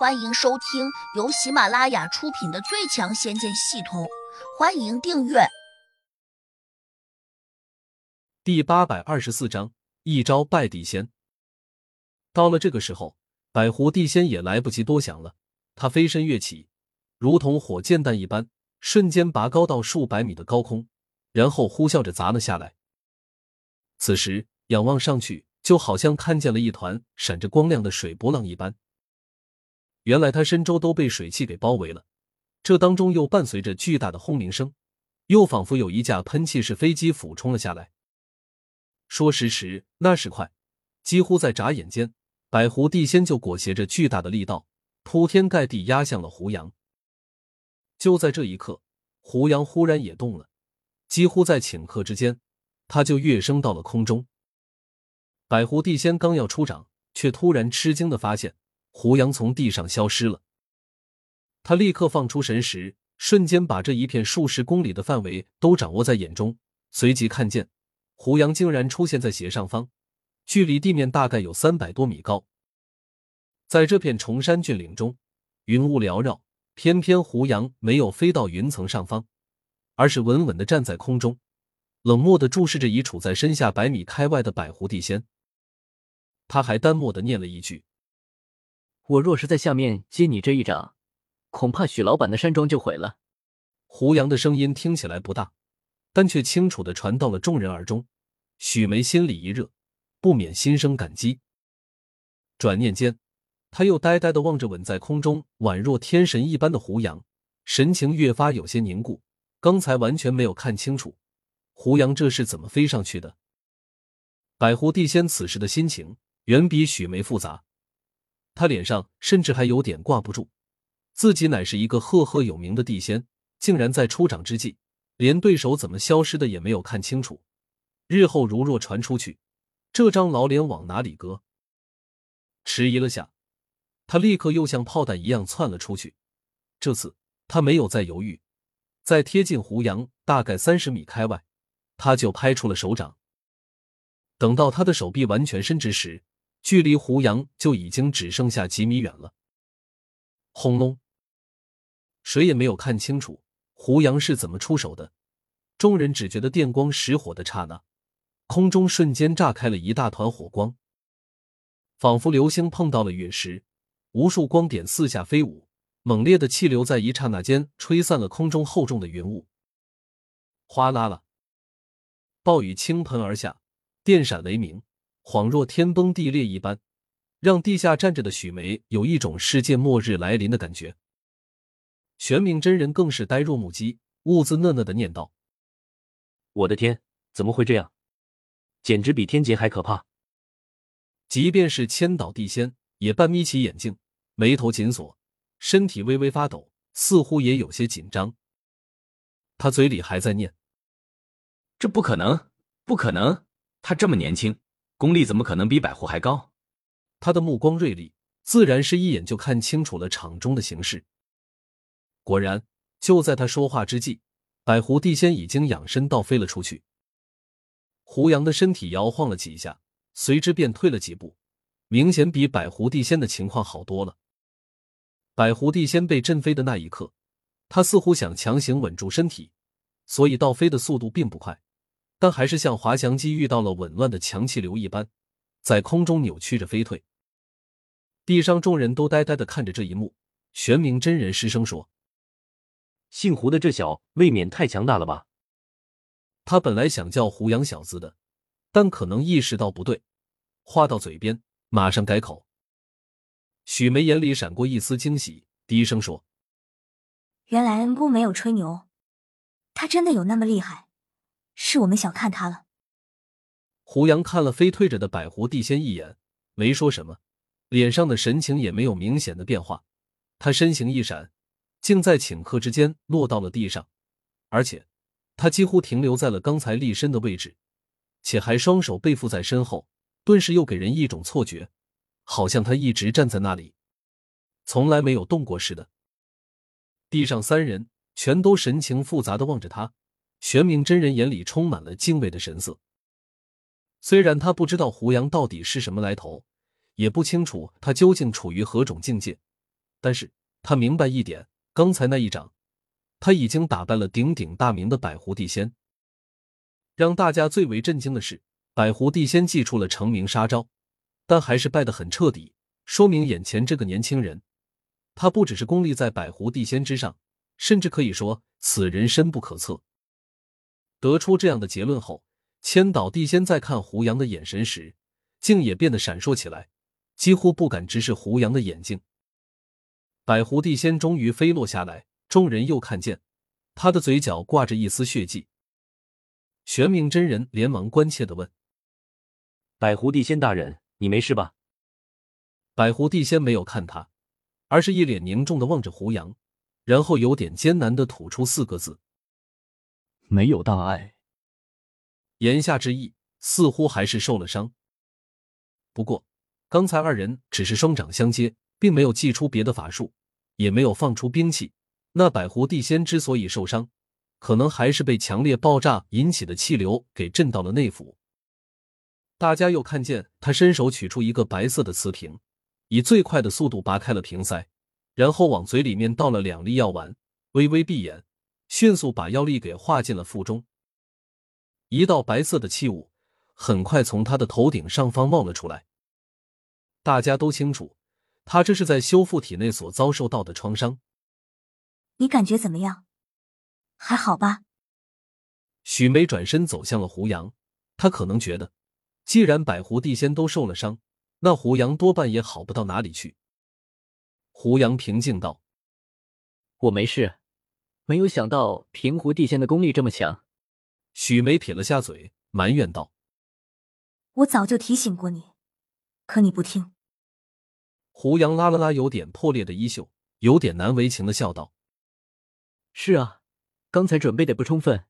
欢迎收听由喜马拉雅出品的《最强仙剑系统》，欢迎订阅。第八百二十四章，一招败地仙。到了这个时候，百狐地仙也来不及多想了，他飞身跃起，如同火箭弹一般，瞬间拔高到数百米的高空，然后呼啸着砸了下来。此时仰望上去，就好像看见了一团闪着光亮的水波浪一般。原来他身周都被水汽给包围了，这当中又伴随着巨大的轰鸣声，又仿佛有一架喷气式飞机俯冲了下来。说时迟，那时快，几乎在眨眼间，百狐地仙就裹挟着巨大的力道，铺天盖地压向了胡杨。就在这一刻，胡杨忽然也动了，几乎在顷刻之间，他就跃升到了空中。百狐地仙刚要出掌，却突然吃惊的发现。胡杨从地上消失了，他立刻放出神识，瞬间把这一片数十公里的范围都掌握在眼中。随即看见，胡杨竟然出现在斜上方，距离地面大概有三百多米高。在这片崇山峻岭中，云雾缭绕，偏偏胡杨没有飞到云层上方，而是稳稳的站在空中，冷漠的注视着已处在身下百米开外的百狐地仙。他还淡漠的念了一句。我若是在下面接你这一掌，恐怕许老板的山庄就毁了。胡杨的声音听起来不大，但却清楚的传到了众人耳中。许梅心里一热，不免心生感激。转念间，他又呆呆的望着稳在空中、宛若天神一般的胡杨，神情越发有些凝固。刚才完全没有看清楚，胡杨这是怎么飞上去的？百狐地仙此时的心情远比许梅复杂。他脸上甚至还有点挂不住，自己乃是一个赫赫有名的地仙，竟然在出掌之际，连对手怎么消失的也没有看清楚。日后如若传出去，这张老脸往哪里搁？迟疑了下，他立刻又像炮弹一样窜了出去。这次他没有再犹豫，在贴近胡杨大概三十米开外，他就拍出了手掌。等到他的手臂完全伸直时，距离胡杨就已经只剩下几米远了。轰隆！谁也没有看清楚胡杨是怎么出手的。众人只觉得电光石火的刹那，空中瞬间炸开了一大团火光，仿佛流星碰到了陨石，无数光点四下飞舞，猛烈的气流在一刹那间吹散了空中厚重的云雾。哗啦啦，暴雨倾盆而下，电闪雷鸣。恍若天崩地裂一般，让地下站着的许梅有一种世界末日来临的感觉。玄冥真人更是呆若木鸡，兀自讷讷的念道：“我的天，怎么会这样？简直比天劫还可怕！”即便是千岛地仙也半眯起眼睛，眉头紧锁，身体微微发抖，似乎也有些紧张。他嘴里还在念：“这不可能，不可能！他这么年轻。”功力怎么可能比百狐还高？他的目光锐利，自然是一眼就看清楚了场中的形势。果然，就在他说话之际，百狐地仙已经仰身倒飞了出去。胡杨的身体摇晃了几下，随之便退了几步，明显比百狐地仙的情况好多了。百狐地仙被震飞的那一刻，他似乎想强行稳住身体，所以倒飞的速度并不快。但还是像滑翔机遇到了紊乱的强气流一般，在空中扭曲着飞退。地上众人都呆呆的看着这一幕。玄冥真人失声说：“姓胡的这小未免太强大了吧？”他本来想叫胡杨小子的，但可能意识到不对，话到嘴边马上改口。许梅眼里闪过一丝惊喜，低声说：“原来恩公没有吹牛，他真的有那么厉害。”是我们小看他了。胡杨看了飞退着的百狐地仙一眼，没说什么，脸上的神情也没有明显的变化。他身形一闪，竟在顷刻之间落到了地上，而且他几乎停留在了刚才立身的位置，且还双手背负在身后，顿时又给人一种错觉，好像他一直站在那里，从来没有动过似的。地上三人全都神情复杂的望着他。玄冥真人眼里充满了敬畏的神色。虽然他不知道胡杨到底是什么来头，也不清楚他究竟处于何种境界，但是他明白一点，刚才那一掌，他已经打败了鼎鼎大名的百狐地仙。让大家最为震惊的是，百狐地仙祭出了成名杀招，但还是败得很彻底，说明眼前这个年轻人，他不只是功力在百狐地仙之上，甚至可以说此人深不可测。得出这样的结论后，千岛地仙在看胡杨的眼神时，竟也变得闪烁起来，几乎不敢直视胡杨的眼睛。百狐地仙终于飞落下来，众人又看见他的嘴角挂着一丝血迹。玄冥真人连忙关切的问：“百狐地仙大人，你没事吧？”百狐地仙没有看他，而是一脸凝重的望着胡杨，然后有点艰难的吐出四个字：“没有大碍。”言下之意，似乎还是受了伤。不过，刚才二人只是双掌相接，并没有祭出别的法术，也没有放出兵器。那百狐地仙之所以受伤，可能还是被强烈爆炸引起的气流给震到了内府。大家又看见他伸手取出一个白色的瓷瓶，以最快的速度拔开了瓶塞，然后往嘴里面倒了两粒药丸，微微闭眼，迅速把药力给化进了腹中。一道白色的气雾很快从他的头顶上方冒了出来。大家都清楚，他这是在修复体内所遭受到的创伤。你感觉怎么样？还好吧？许梅转身走向了胡杨，他可能觉得，既然百狐地仙都受了伤，那胡杨多半也好不到哪里去。胡杨平静道：“我没事，没有想到平湖地仙的功力这么强。”许梅撇了下嘴，埋怨道：“我早就提醒过你，可你不听。”胡杨拉了拉有点破裂的衣袖，有点难为情的笑道：“是啊。”刚才准备的不充分，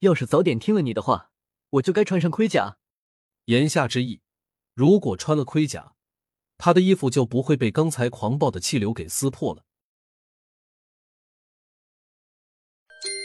要是早点听了你的话，我就该穿上盔甲。言下之意，如果穿了盔甲，他的衣服就不会被刚才狂暴的气流给撕破了。